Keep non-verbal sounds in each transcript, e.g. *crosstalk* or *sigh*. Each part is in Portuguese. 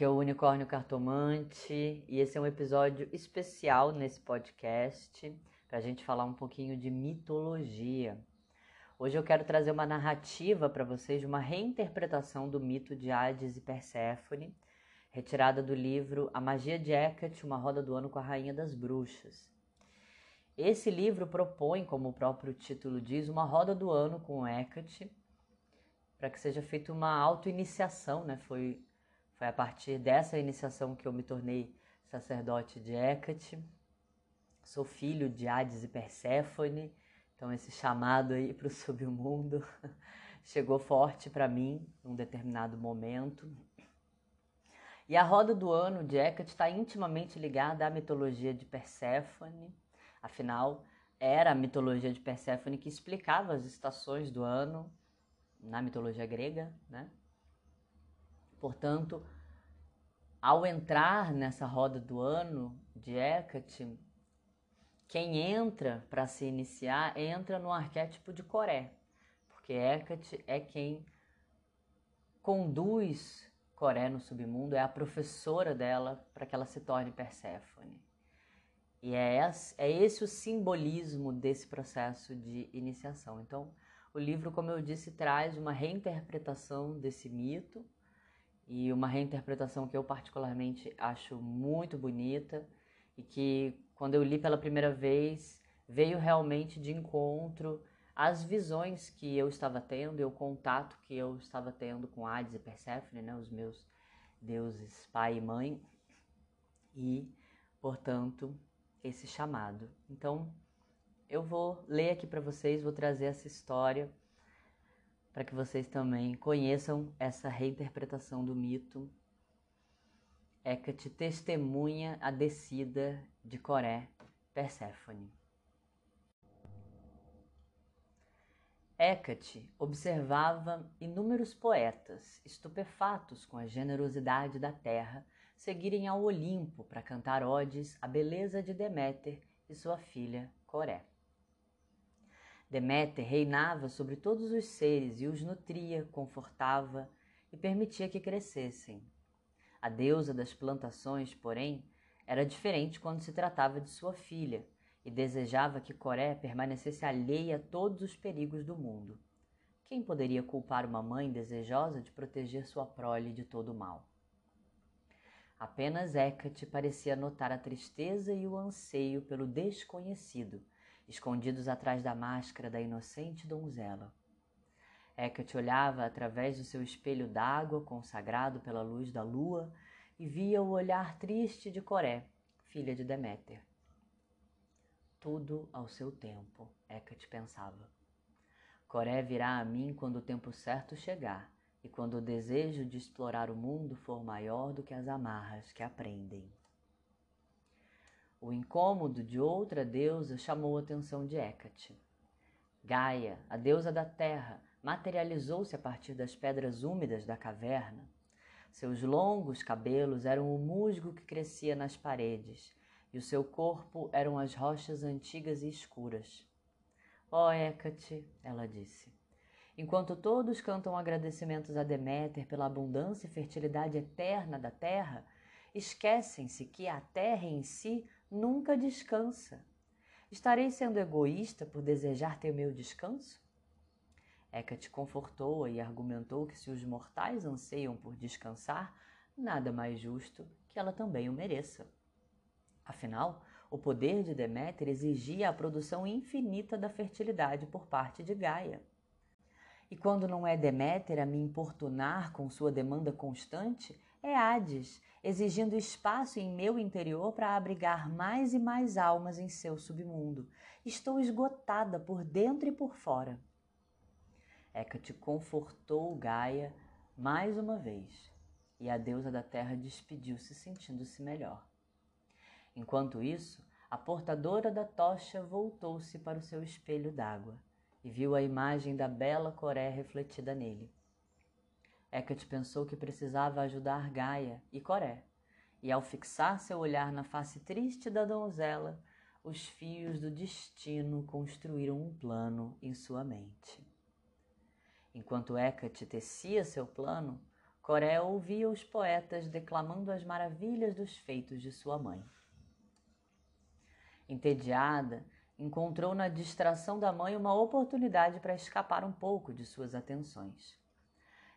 Aqui é o Unicórnio Cartomante e esse é um episódio especial nesse podcast para a gente falar um pouquinho de mitologia. Hoje eu quero trazer uma narrativa para vocês de uma reinterpretação do mito de Hades e Perséfone, retirada do livro A Magia de Hecate, Uma Roda do Ano com a Rainha das Bruxas. Esse livro propõe, como o próprio título diz, uma roda do ano com Hecate, para que seja feita uma auto-iniciação, né? Foi foi a partir dessa iniciação que eu me tornei sacerdote de Hecate. Sou filho de Hades e Perséfone, então esse chamado aí *laughs* para o submundo *laughs* chegou forte para mim num determinado momento. E a roda do ano de Hecate está intimamente ligada à mitologia de Perséfone, afinal, era a mitologia de Perséfone que explicava as estações do ano na mitologia grega, né? Portanto, ao entrar nessa roda do ano de Hecate, quem entra para se iniciar entra no arquétipo de Coré, porque Hecate é quem conduz Coré no submundo, é a professora dela para que ela se torne Perséfone. E é é esse o simbolismo desse processo de iniciação. Então, o livro, como eu disse, traz uma reinterpretação desse mito e uma reinterpretação que eu particularmente acho muito bonita e que quando eu li pela primeira vez veio realmente de encontro às visões que eu estava tendo e o contato que eu estava tendo com Hades e Perséfone, né, os meus deuses pai e mãe e, portanto, esse chamado. Então, eu vou ler aqui para vocês, vou trazer essa história para que vocês também conheçam essa reinterpretação do mito. Hecate testemunha a descida de Coré, Perséfone. Hecate observava inúmeros poetas, estupefatos com a generosidade da terra, seguirem ao Olimpo para cantar odes à beleza de Deméter e sua filha Coré. Deméter reinava sobre todos os seres e os nutria, confortava e permitia que crescessem. A deusa das plantações, porém, era diferente quando se tratava de sua filha e desejava que Coré permanecesse alheia a todos os perigos do mundo. Quem poderia culpar uma mãe desejosa de proteger sua prole de todo o mal? Apenas Hecate parecia notar a tristeza e o anseio pelo desconhecido escondidos atrás da máscara da inocente donzela. Hecate olhava através do seu espelho d'água consagrado pela luz da lua e via o olhar triste de Coré, filha de Deméter. Tudo ao seu tempo, Hecate pensava. Coré virá a mim quando o tempo certo chegar e quando o desejo de explorar o mundo for maior do que as amarras que aprendem. O incômodo de outra deusa chamou a atenção de Hecate. Gaia, a deusa da terra, materializou-se a partir das pedras úmidas da caverna. Seus longos cabelos eram o musgo que crescia nas paredes, e o seu corpo eram as rochas antigas e escuras. Ó oh, Hecate, ela disse, enquanto todos cantam agradecimentos a Deméter pela abundância e fertilidade eterna da terra, esquecem-se que a terra em si nunca descansa. Estarei sendo egoísta por desejar ter meu descanso? Hecate confortou-a e argumentou que se os mortais anseiam por descansar, nada mais justo que ela também o mereça. Afinal, o poder de Deméter exigia a produção infinita da fertilidade por parte de Gaia. E quando não é Deméter a me importunar com sua demanda constante, é Hades, exigindo espaço em meu interior para abrigar mais e mais almas em seu submundo. Estou esgotada por dentro e por fora. Hecate confortou Gaia mais uma vez, e a deusa da terra despediu-se sentindo-se melhor. Enquanto isso, a portadora da tocha voltou-se para o seu espelho d'água e viu a imagem da bela Coré refletida nele. Hecate pensou que precisava ajudar Gaia e Coré, e ao fixar seu olhar na face triste da donzela, os fios do destino construíram um plano em sua mente. Enquanto Hecate tecia seu plano, Coré ouvia os poetas declamando as maravilhas dos feitos de sua mãe. Entediada, encontrou na distração da mãe uma oportunidade para escapar um pouco de suas atenções.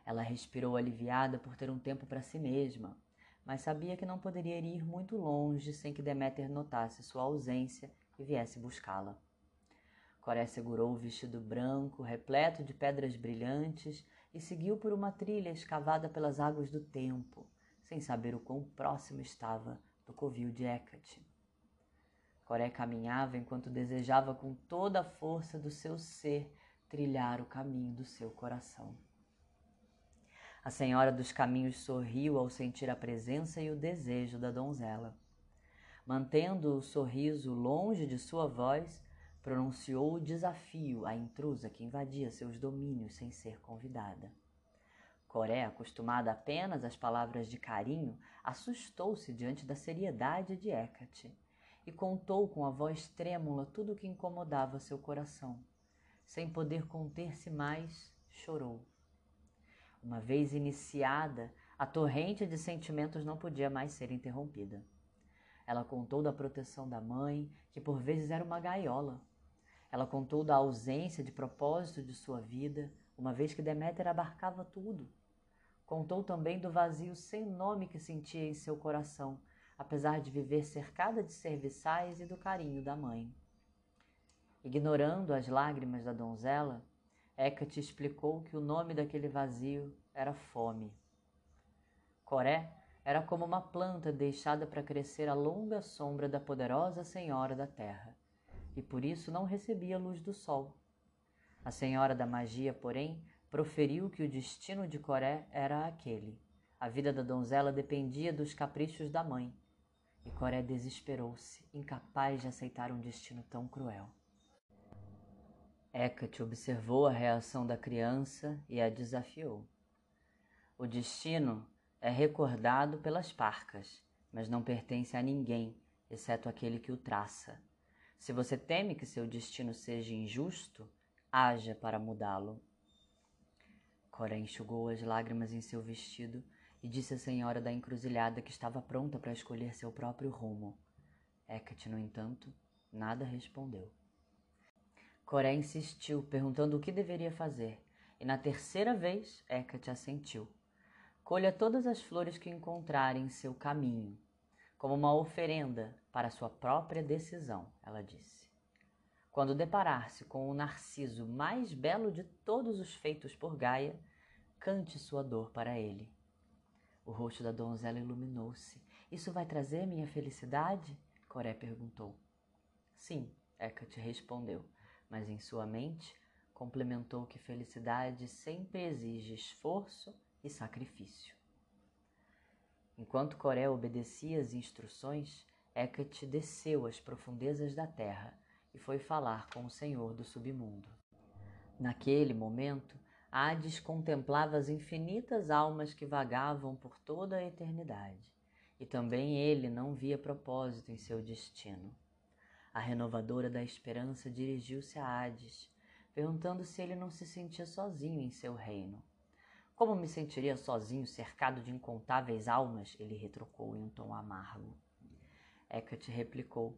Ela respirou aliviada por ter um tempo para si mesma, mas sabia que não poderia ir muito longe sem que Deméter notasse sua ausência e viesse buscá-la. Coré segurou o vestido branco, repleto de pedras brilhantes, e seguiu por uma trilha escavada pelas águas do tempo, sem saber o quão próximo estava do covil de Hecate. Coré caminhava enquanto desejava com toda a força do seu ser trilhar o caminho do seu coração. A senhora dos caminhos sorriu ao sentir a presença e o desejo da donzela. Mantendo o sorriso longe de sua voz, pronunciou o desafio à intrusa que invadia seus domínios sem ser convidada. Coré, acostumada apenas às palavras de carinho, assustou-se diante da seriedade de Hecate e contou com a voz trêmula tudo o que incomodava seu coração. Sem poder conter-se mais, chorou. Uma vez iniciada, a torrente de sentimentos não podia mais ser interrompida. Ela contou da proteção da mãe, que por vezes era uma gaiola. Ela contou da ausência de propósito de sua vida, uma vez que Deméter abarcava tudo. Contou também do vazio sem nome que sentia em seu coração, apesar de viver cercada de serviçais e do carinho da mãe. Ignorando as lágrimas da donzela, Hecate explicou que o nome daquele vazio era fome. Coré era como uma planta deixada para crescer à longa sombra da poderosa Senhora da Terra, e por isso não recebia luz do sol. A Senhora da Magia, porém, proferiu que o destino de Coré era aquele. A vida da donzela dependia dos caprichos da mãe, e Coré desesperou-se, incapaz de aceitar um destino tão cruel. Hecate observou a reação da criança e a desafiou. O destino é recordado pelas parcas, mas não pertence a ninguém, exceto aquele que o traça. Se você teme que seu destino seja injusto, haja para mudá-lo. Coré enxugou as lágrimas em seu vestido e disse à senhora da encruzilhada que estava pronta para escolher seu próprio rumo. Hecate, no entanto, nada respondeu. Coré insistiu, perguntando o que deveria fazer, e na terceira vez Hecate assentiu. Colha todas as flores que encontrar em seu caminho, como uma oferenda para sua própria decisão, ela disse. Quando deparar-se com o narciso mais belo de todos os feitos por Gaia, cante sua dor para ele. O rosto da donzela iluminou-se. Isso vai trazer minha felicidade? Coré perguntou. Sim, Hecate respondeu, mas em sua mente complementou que felicidade sempre exige esforço e sacrifício. Enquanto Coré obedecia às instruções, Hecate desceu às profundezas da terra e foi falar com o Senhor do submundo. Naquele momento, Hades contemplava as infinitas almas que vagavam por toda a eternidade, e também ele não via propósito em seu destino. A renovadora da esperança dirigiu-se a Hades, perguntando se ele não se sentia sozinho em seu reino. Como me sentiria sozinho, cercado de incontáveis almas? Ele retrucou em um tom amargo. Hecate replicou: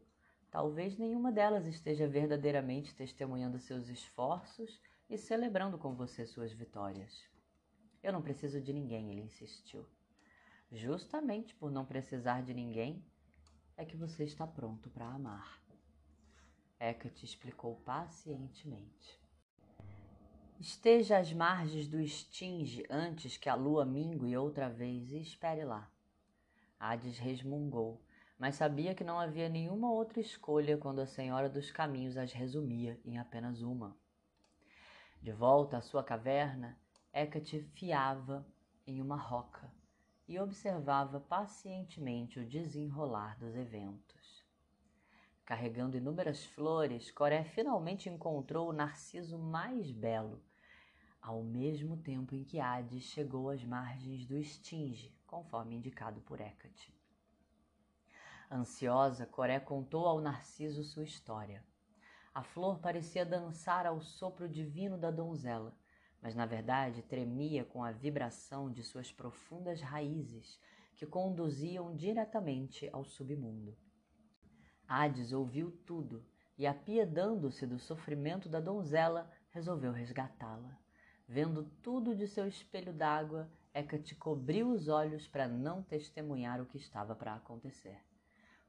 Talvez nenhuma delas esteja verdadeiramente testemunhando seus esforços e celebrando com você suas vitórias. Eu não preciso de ninguém, ele insistiu. Justamente por não precisar de ninguém é que você está pronto para amar. Hecate explicou pacientemente. Esteja às margens do Estinge antes que a lua mingue outra vez e espere lá. Hades resmungou, mas sabia que não havia nenhuma outra escolha quando a Senhora dos Caminhos as resumia em apenas uma. De volta à sua caverna, Hecate fiava em uma roca e observava pacientemente o desenrolar dos eventos. Carregando inúmeras flores, Coré finalmente encontrou o narciso mais belo, ao mesmo tempo em que Hades chegou às margens do Estinge, conforme indicado por Hecate. Ansiosa, Coré contou ao narciso sua história. A flor parecia dançar ao sopro divino da donzela, mas na verdade tremia com a vibração de suas profundas raízes que conduziam diretamente ao submundo. Hades ouviu tudo e, apiedando-se do sofrimento da donzela, resolveu resgatá-la. Vendo tudo de seu espelho d'água, Hecate cobriu os olhos para não testemunhar o que estava para acontecer.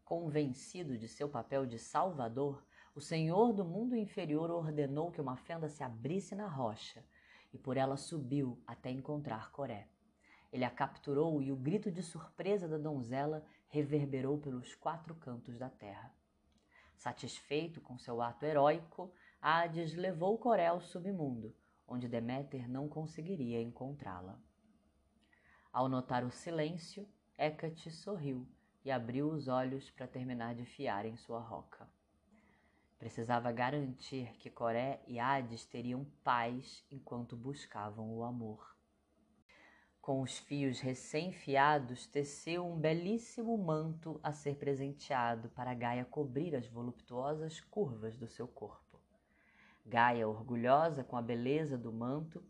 Convencido de seu papel de salvador, o senhor do mundo inferior ordenou que uma fenda se abrisse na rocha e por ela subiu até encontrar Coré. Ele a capturou e o grito de surpresa da donzela reverberou pelos quatro cantos da terra. Satisfeito com seu ato heróico, Hades levou Coré ao submundo, onde Deméter não conseguiria encontrá-la. Ao notar o silêncio, Hecate sorriu e abriu os olhos para terminar de fiar em sua roca. Precisava garantir que Coré e Hades teriam paz enquanto buscavam o amor. Com os fios recém-fiados, teceu um belíssimo manto a ser presenteado para Gaia cobrir as voluptuosas curvas do seu corpo. Gaia, orgulhosa com a beleza do manto,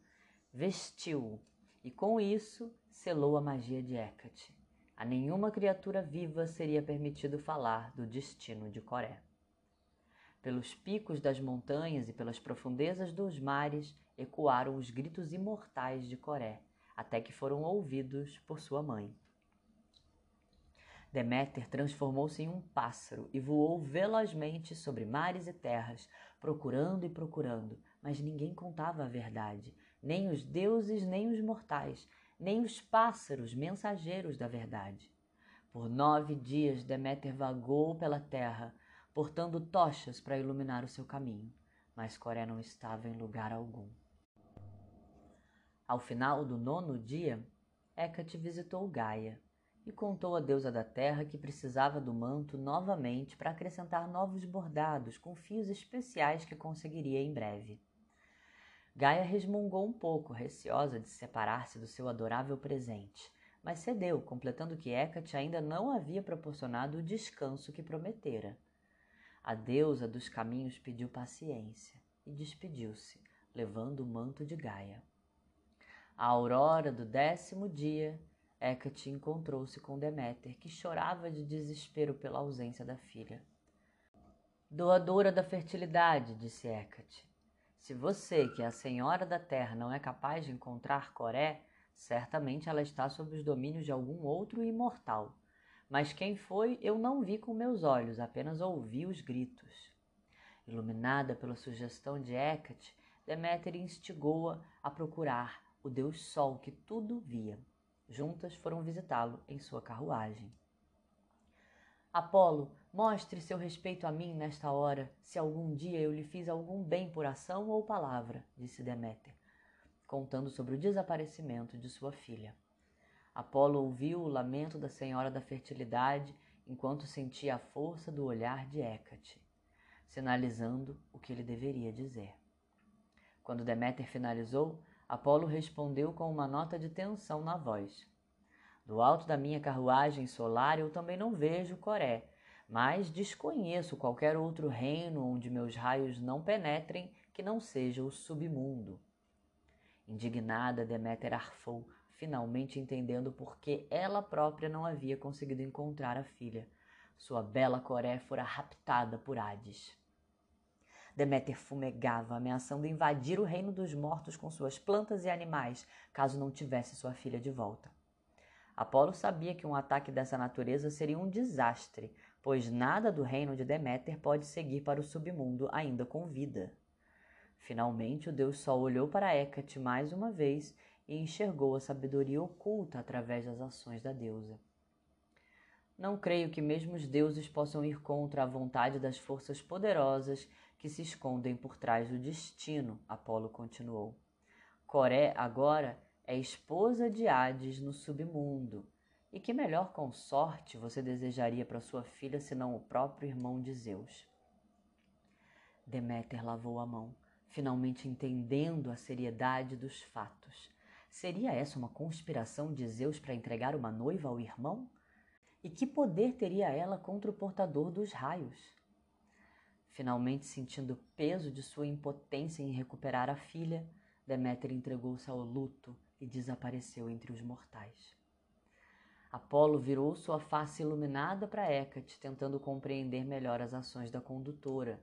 vestiu-o e com isso selou a magia de Hecate. A nenhuma criatura viva seria permitido falar do destino de Coré. Pelos picos das montanhas e pelas profundezas dos mares ecoaram os gritos imortais de Coré, até que foram ouvidos por sua mãe. Deméter transformou-se em um pássaro e voou velozmente sobre mares e terras, procurando e procurando, mas ninguém contava a verdade, nem os deuses, nem os mortais, nem os pássaros mensageiros da verdade. Por nove dias Deméter vagou pela terra, portando tochas para iluminar o seu caminho, mas Coré não estava em lugar algum. Ao final do nono dia, Hecate visitou Gaia e contou à deusa da terra que precisava do manto novamente para acrescentar novos bordados com fios especiais que conseguiria em breve. Gaia resmungou um pouco, receosa de separar-se do seu adorável presente, mas cedeu, completando que Hecate ainda não havia proporcionado o descanso que prometera. A deusa dos caminhos pediu paciência e despediu-se, levando o manto de Gaia. À aurora do décimo dia, Hecate encontrou-se com Deméter, que chorava de desespero pela ausência da filha. Doadora da fertilidade, disse Hecate, se você, que é a senhora da terra, não é capaz de encontrar Coré, certamente ela está sob os domínios de algum outro imortal mas quem foi eu não vi com meus olhos, apenas ouvi os gritos. Iluminada pela sugestão de Hecate, Deméter instigou-a a procurar o deus Sol que tudo via. Juntas foram visitá-lo em sua carruagem. Apolo, mostre seu respeito a mim nesta hora, se algum dia eu lhe fiz algum bem por ação ou palavra, disse Deméter, contando sobre o desaparecimento de sua filha. Apolo ouviu o lamento da senhora da fertilidade enquanto sentia a força do olhar de Hecate, sinalizando o que ele deveria dizer. Quando Deméter finalizou, Apolo respondeu com uma nota de tensão na voz. Do alto da minha carruagem solar eu também não vejo Coré, mas desconheço qualquer outro reino onde meus raios não penetrem que não seja o submundo. Indignada, Deméter arfou, finalmente entendendo por que ela própria não havia conseguido encontrar a filha. Sua bela Coré fora raptada por Hades. Deméter fumegava, ameaçando invadir o reino dos mortos com suas plantas e animais, caso não tivesse sua filha de volta. Apolo sabia que um ataque dessa natureza seria um desastre, pois nada do reino de Deméter pode seguir para o submundo ainda com vida. Finalmente, o deus Sol olhou para Hecate mais uma vez e enxergou a sabedoria oculta através das ações da deusa. Não creio que mesmo os deuses possam ir contra a vontade das forças poderosas que se escondem por trás do destino, Apolo continuou. Coré agora é esposa de Hades no submundo. E que melhor consorte você desejaria para sua filha senão o próprio irmão de Zeus? Deméter lavou a mão, finalmente entendendo a seriedade dos fatos. Seria essa uma conspiração de Zeus para entregar uma noiva ao irmão? E que poder teria ela contra o portador dos raios? Finalmente sentindo o peso de sua impotência em recuperar a filha, Deméter entregou-se ao luto e desapareceu entre os mortais. Apolo virou sua face iluminada para Hecate, tentando compreender melhor as ações da condutora,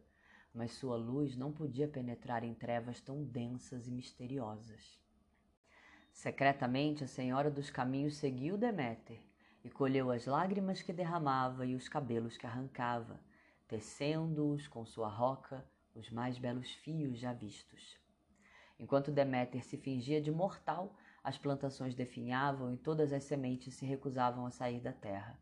mas sua luz não podia penetrar em trevas tão densas e misteriosas. Secretamente, a Senhora dos Caminhos seguiu Deméter e colheu as lágrimas que derramava e os cabelos que arrancava, tecendo-os com sua roca os mais belos fios já vistos. Enquanto Deméter se fingia de mortal, as plantações definhavam e todas as sementes se recusavam a sair da terra.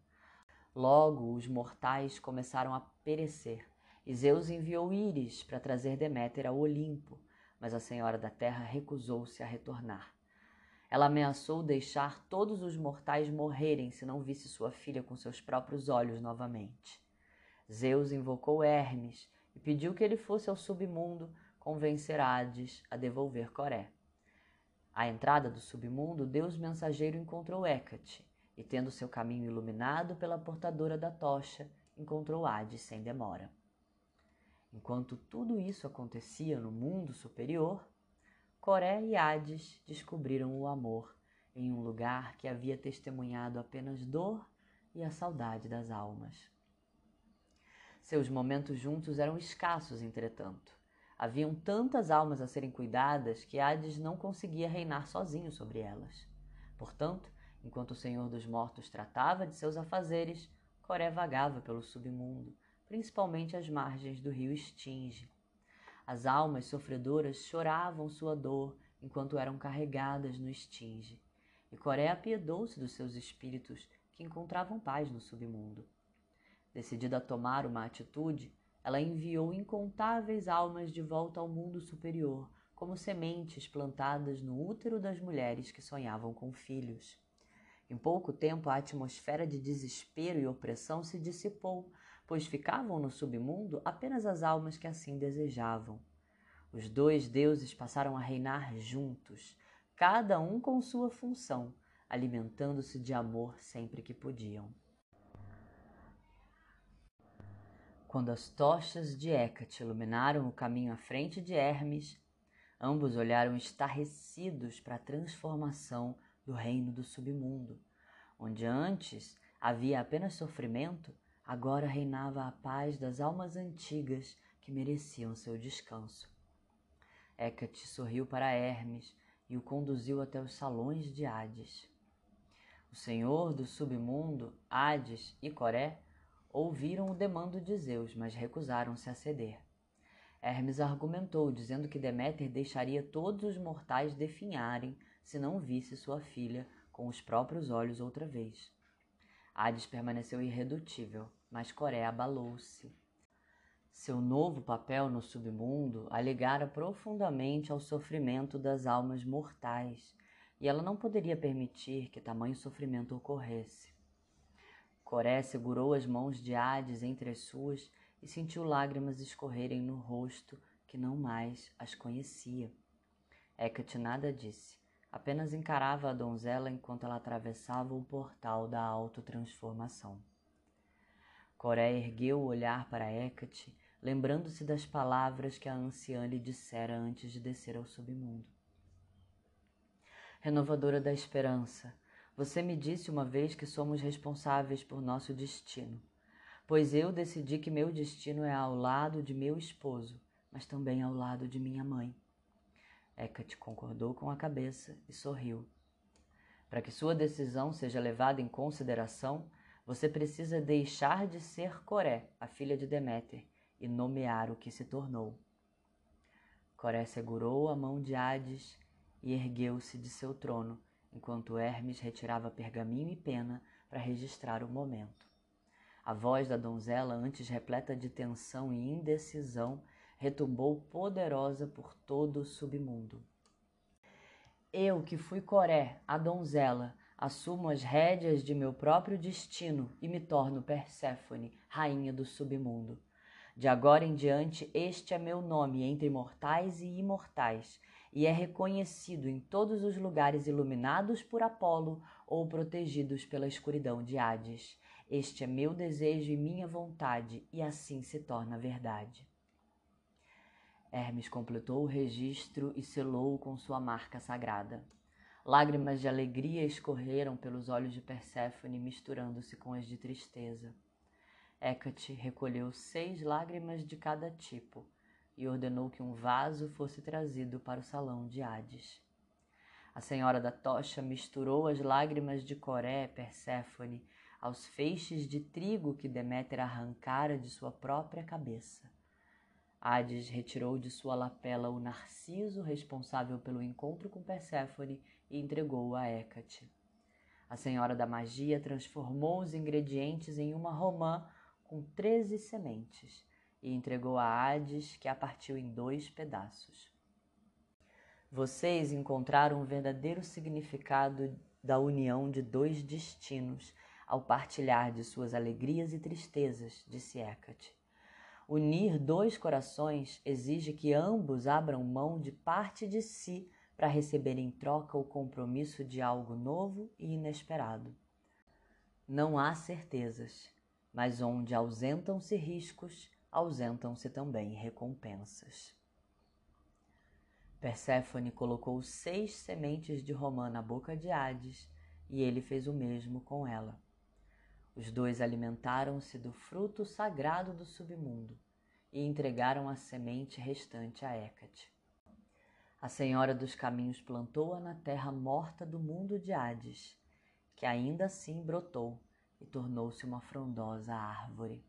Logo os mortais começaram a perecer, e Zeus enviou Íris para trazer Deméter ao Olimpo, mas a Senhora da Terra recusou-se a retornar. Ela ameaçou deixar todos os mortais morrerem se não visse sua filha com seus próprios olhos novamente. Zeus invocou Hermes e pediu que ele fosse ao submundo convencer Hades a devolver Coré. À entrada do submundo, Deus mensageiro encontrou Hecate e, tendo seu caminho iluminado pela portadora da tocha, encontrou Hades sem demora. Enquanto tudo isso acontecia no mundo superior, Coré e Hades descobriram o amor em um lugar que havia testemunhado apenas dor e a saudade das almas. Seus momentos juntos eram escassos, entretanto. Haviam tantas almas a serem cuidadas que Hades não conseguia reinar sozinho sobre elas. Portanto, enquanto o Senhor dos Mortos tratava de seus afazeres, Coré vagava pelo submundo, principalmente às margens do rio Estinge, as almas sofredoras choravam sua dor enquanto eram carregadas no estinge, e Coré apiedou-se dos seus espíritos que encontravam paz no submundo. Decidida a tomar uma atitude, ela enviou incontáveis almas de volta ao mundo superior, como sementes plantadas no útero das mulheres que sonhavam com filhos. Em pouco tempo, a atmosfera de desespero e opressão se dissipou, pois ficavam no submundo apenas as almas que assim desejavam. Os dois deuses passaram a reinar juntos, cada um com sua função, alimentando-se de amor sempre que podiam. Quando as tochas de Hecate iluminaram o caminho à frente de Hermes, ambos olharam estarrecidos para a transformação do reino do submundo, onde antes havia apenas sofrimento, Agora reinava a paz das almas antigas que mereciam seu descanso. Hecate sorriu para Hermes e o conduziu até os salões de Hades. O senhor do submundo, Hades e Coré ouviram o demando de Zeus, mas recusaram-se a ceder. Hermes argumentou, dizendo que Deméter deixaria todos os mortais definharem se não visse sua filha com os próprios olhos outra vez. Hades permaneceu irredutível, mas Coré abalou-se. Seu novo papel no submundo a ligara profundamente ao sofrimento das almas mortais, e ela não poderia permitir que tamanho sofrimento ocorresse. Coré segurou as mãos de Hades entre as suas e sentiu lágrimas escorrerem no rosto que não mais as conhecia. Hecate nada disse. Apenas encarava a donzela enquanto ela atravessava o portal da autotransformação. Coré ergueu o olhar para Hecate, lembrando-se das palavras que a anciã lhe dissera antes de descer ao submundo. Renovadora da esperança, você me disse uma vez que somos responsáveis por nosso destino, pois eu decidi que meu destino é ao lado de meu esposo, mas também ao lado de minha mãe. Hecate concordou com a cabeça e sorriu. Para que sua decisão seja levada em consideração, você precisa deixar de ser Coré, a filha de Deméter, e nomear o que se tornou. Coré segurou a mão de Hades e ergueu-se de seu trono, enquanto Hermes retirava pergaminho e pena para registrar o momento. A voz da donzela, antes repleta de tensão e indecisão, retumbou poderosa por todo o submundo. Eu, que fui Coré, a donzela, assumo as rédeas de meu próprio destino e me torno Perséfone, rainha do submundo. De agora em diante, este é meu nome entre mortais e imortais, e é reconhecido em todos os lugares iluminados por Apolo ou protegidos pela escuridão de Hades. Este é meu desejo e minha vontade, e assim se torna verdade. Hermes completou o registro e selou-o com sua marca sagrada. Lágrimas de alegria escorreram pelos olhos de Perséfone, misturando-se com as de tristeza. Hecate recolheu seis lágrimas de cada tipo e ordenou que um vaso fosse trazido para o salão de Hades. A senhora da tocha misturou as lágrimas de Coré, Perséfone, aos feixes de trigo que Deméter arrancara de sua própria cabeça. Hades retirou de sua lapela o narciso responsável pelo encontro com Perséfone e entregou-o a Hécate. A senhora da magia transformou os ingredientes em uma romã com treze sementes e entregou a Hades, que a partiu em dois pedaços. Vocês encontraram o verdadeiro significado da união de dois destinos ao partilhar de suas alegrias e tristezas, disse Hecate. Unir dois corações exige que ambos abram mão de parte de si para receber em troca o compromisso de algo novo e inesperado. Não há certezas, mas onde ausentam-se riscos, ausentam-se também recompensas. Perséfone colocou seis sementes de romã na boca de Hades e ele fez o mesmo com ela. Os dois alimentaram-se do fruto sagrado do submundo e entregaram a semente restante a Hecate. A Senhora dos Caminhos plantou-a na terra morta do mundo de Hades, que ainda assim brotou e tornou-se uma frondosa árvore.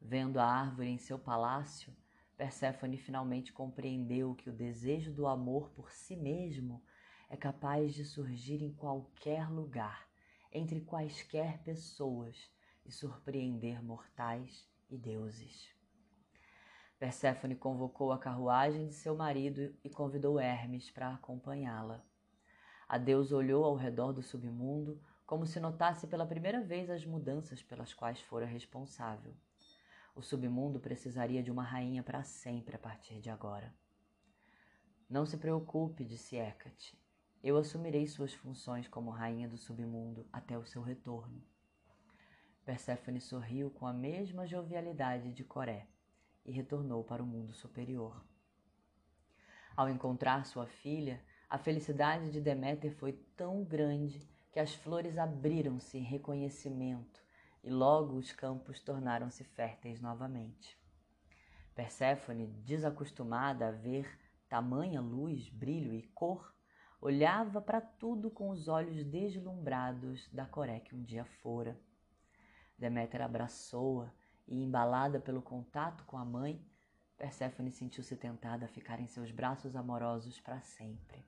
Vendo a árvore em seu palácio, Perséfone finalmente compreendeu que o desejo do amor por si mesmo é capaz de surgir em qualquer lugar, entre quaisquer pessoas e surpreender mortais e deuses. Perséfone convocou a carruagem de seu marido e convidou Hermes para acompanhá-la. A deusa olhou ao redor do submundo como se notasse pela primeira vez as mudanças pelas quais fora responsável. O submundo precisaria de uma rainha para sempre a partir de agora. Não se preocupe, disse Hecate. Eu assumirei suas funções como rainha do submundo até o seu retorno. Perséfone sorriu com a mesma jovialidade de Coré e retornou para o mundo superior. Ao encontrar sua filha, a felicidade de Deméter foi tão grande que as flores abriram-se em reconhecimento e logo os campos tornaram-se férteis novamente. Perséfone, desacostumada a ver tamanha luz, brilho e cor, olhava para tudo com os olhos deslumbrados da Coré que um dia fora. Deméter abraçou-a e, embalada pelo contato com a mãe, Perséfone sentiu-se tentada a ficar em seus braços amorosos para sempre.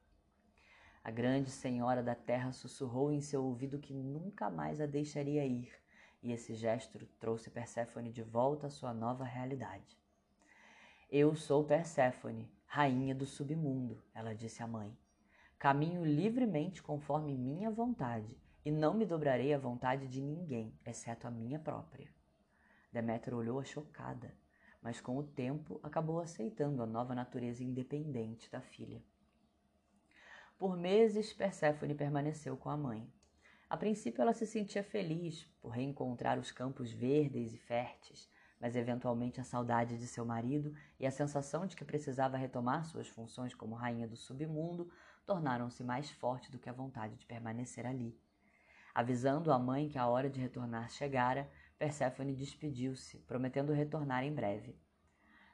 A grande senhora da terra sussurrou em seu ouvido que nunca mais a deixaria ir, e esse gesto trouxe Perséfone de volta à sua nova realidade. Eu sou Perséfone, rainha do submundo, ela disse à mãe. Caminho livremente conforme minha vontade, e não me dobrarei à vontade de ninguém, exceto a minha própria. Deméter olhou-a chocada, mas com o tempo acabou aceitando a nova natureza independente da filha. Por meses, Perséfone permaneceu com a mãe. A princípio, ela se sentia feliz por reencontrar os campos verdes e férteis, mas eventualmente a saudade de seu marido e a sensação de que precisava retomar suas funções como rainha do submundo tornaram-se mais fortes do que a vontade de permanecer ali. Avisando a mãe que a hora de retornar chegara, Perséfone despediu-se, prometendo retornar em breve.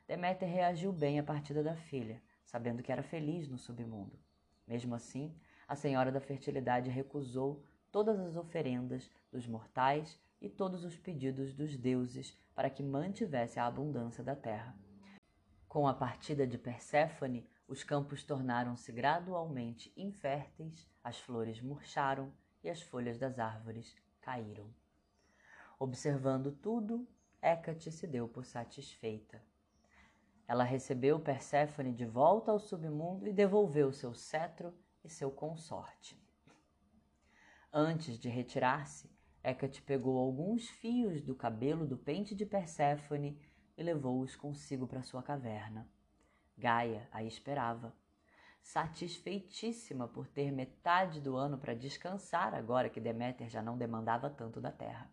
Deméter reagiu bem à partida da filha, sabendo que era feliz no submundo. Mesmo assim, a senhora da fertilidade recusou todas as oferendas dos mortais e todos os pedidos dos deuses para que mantivesse a abundância da terra. Com a partida de Perséfone, os campos tornaram-se gradualmente inférteis, as flores murcharam e as folhas das árvores caíram. Observando tudo, Hecate se deu por satisfeita. Ela recebeu Perséfone de volta ao submundo e devolveu seu cetro e seu consorte. Antes de retirar-se, Hecate pegou alguns fios do cabelo do pente de Perséfone e levou-os consigo para sua caverna. Gaia a esperava, satisfeitíssima por ter metade do ano para descansar agora que Deméter já não demandava tanto da terra.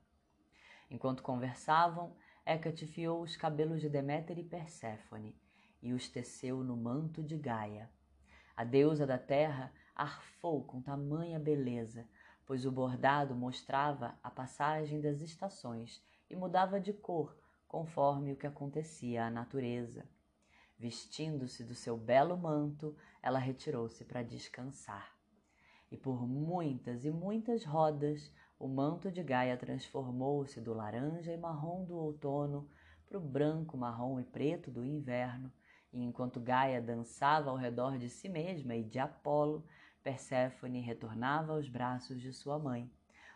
Enquanto conversavam, Hecate fiou os cabelos de Deméter e Perséfone e os teceu no manto de Gaia. A deusa da terra arfou com tamanha beleza, pois o bordado mostrava a passagem das estações e mudava de cor conforme o que acontecia à natureza. Vestindo-se do seu belo manto, ela retirou-se para descansar. E por muitas e muitas rodas, o manto de Gaia transformou-se do laranja e marrom do outono para o branco, marrom e preto do inverno, e enquanto Gaia dançava ao redor de si mesma e de Apolo, Perséfone retornava aos braços de sua mãe.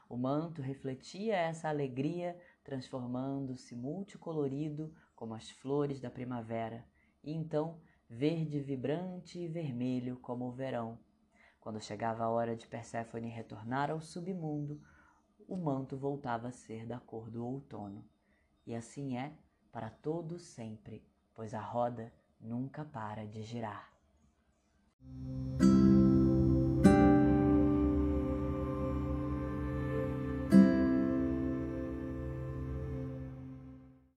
O manto refletia essa alegria, transformando-se multicolorido como as flores da primavera, e então verde vibrante e vermelho como o verão. Quando chegava a hora de Perséfone retornar ao submundo, o manto voltava a ser da cor do outono. E assim é para todo sempre, pois a roda nunca para de girar.